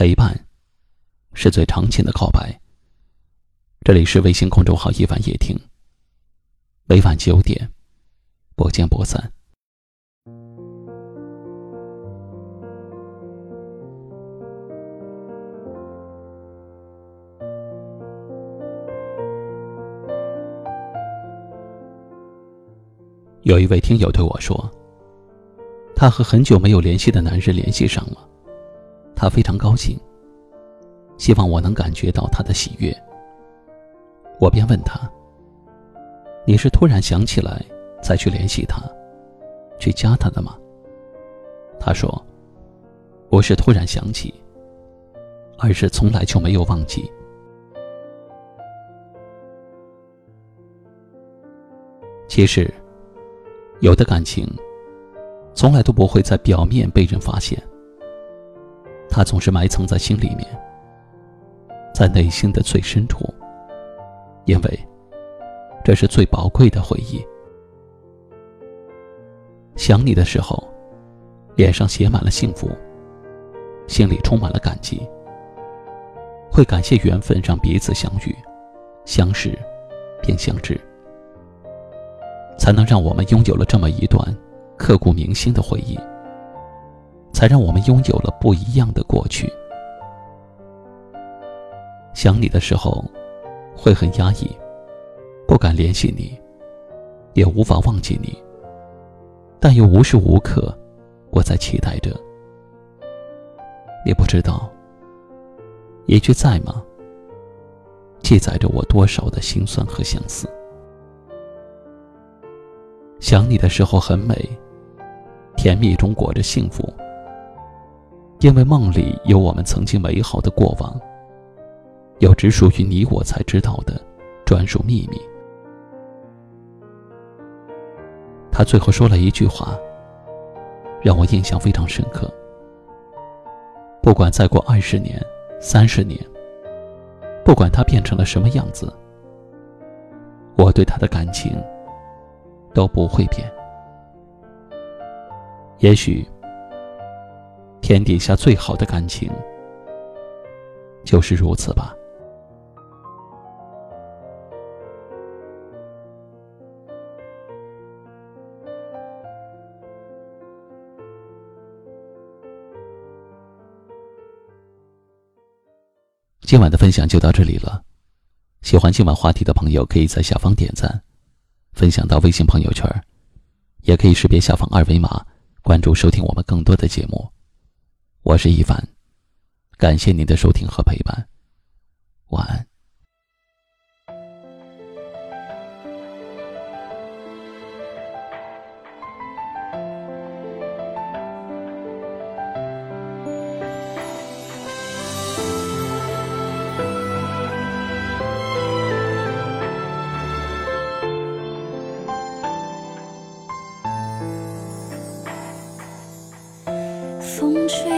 陪伴，是最长情的告白。这里是微信公众号“一晚夜听”，每晚九点，不见不散。有一位听友对我说，他和很久没有联系的男人联系上了，他非常高兴，希望我能感觉到他的喜悦。我便问他：“你是突然想起来才去联系他，去加他的吗？”他说：“不是突然想起，而是从来就没有忘记。”其实。有的感情，从来都不会在表面被人发现，它总是埋藏在心里面，在内心的最深处，因为这是最宝贵的回忆。想你的时候，脸上写满了幸福，心里充满了感激，会感谢缘分让彼此相遇、相识，便相知。才能让我们拥有了这么一段刻骨铭心的回忆，才让我们拥有了不一样的过去。想你的时候，会很压抑，不敢联系你，也无法忘记你，但又无时无刻我在期待着。你不知道，一句“在吗”，记载着我多少的心酸和相思。想你的时候很美，甜蜜中裹着幸福。因为梦里有我们曾经美好的过往，有只属于你我才知道的专属秘密。他最后说了一句话，让我印象非常深刻。不管再过二十年、三十年，不管他变成了什么样子，我对他的感情。都不会变。也许，天底下最好的感情就是如此吧。今晚的分享就到这里了。喜欢今晚话题的朋友，可以在下方点赞。分享到微信朋友圈，也可以识别下方二维码关注收听我们更多的节目。我是一凡，感谢您的收听和陪伴，晚安。风吹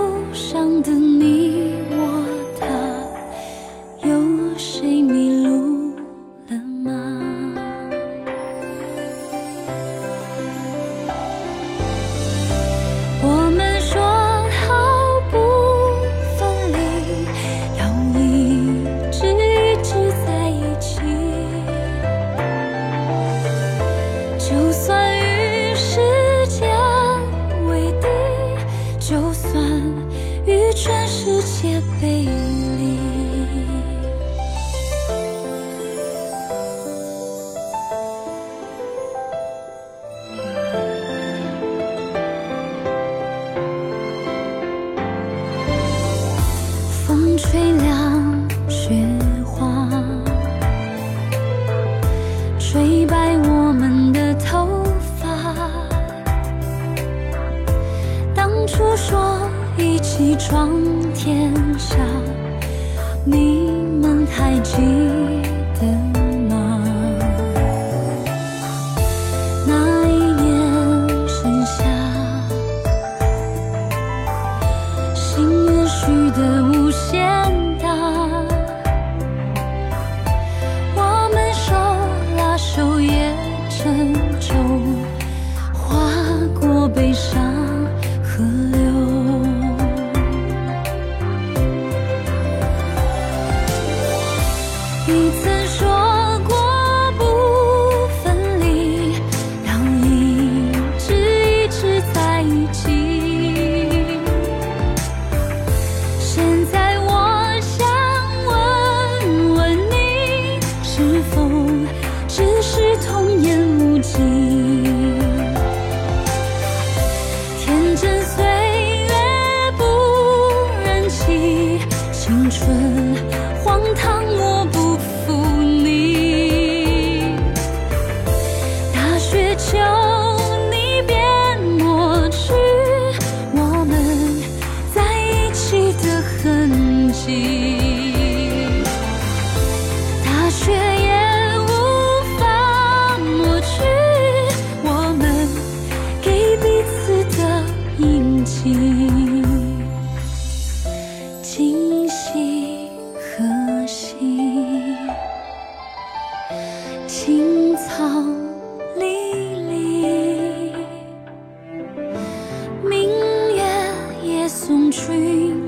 上的你我世界背离。风吹凉雪花，吹白我们的头发，当初说一起闯天下，你们还记得你曾说过不分离，要一直一直在一起。现在我想问问你，是否只是童言无忌？天真岁月不忍欺，青春 dream.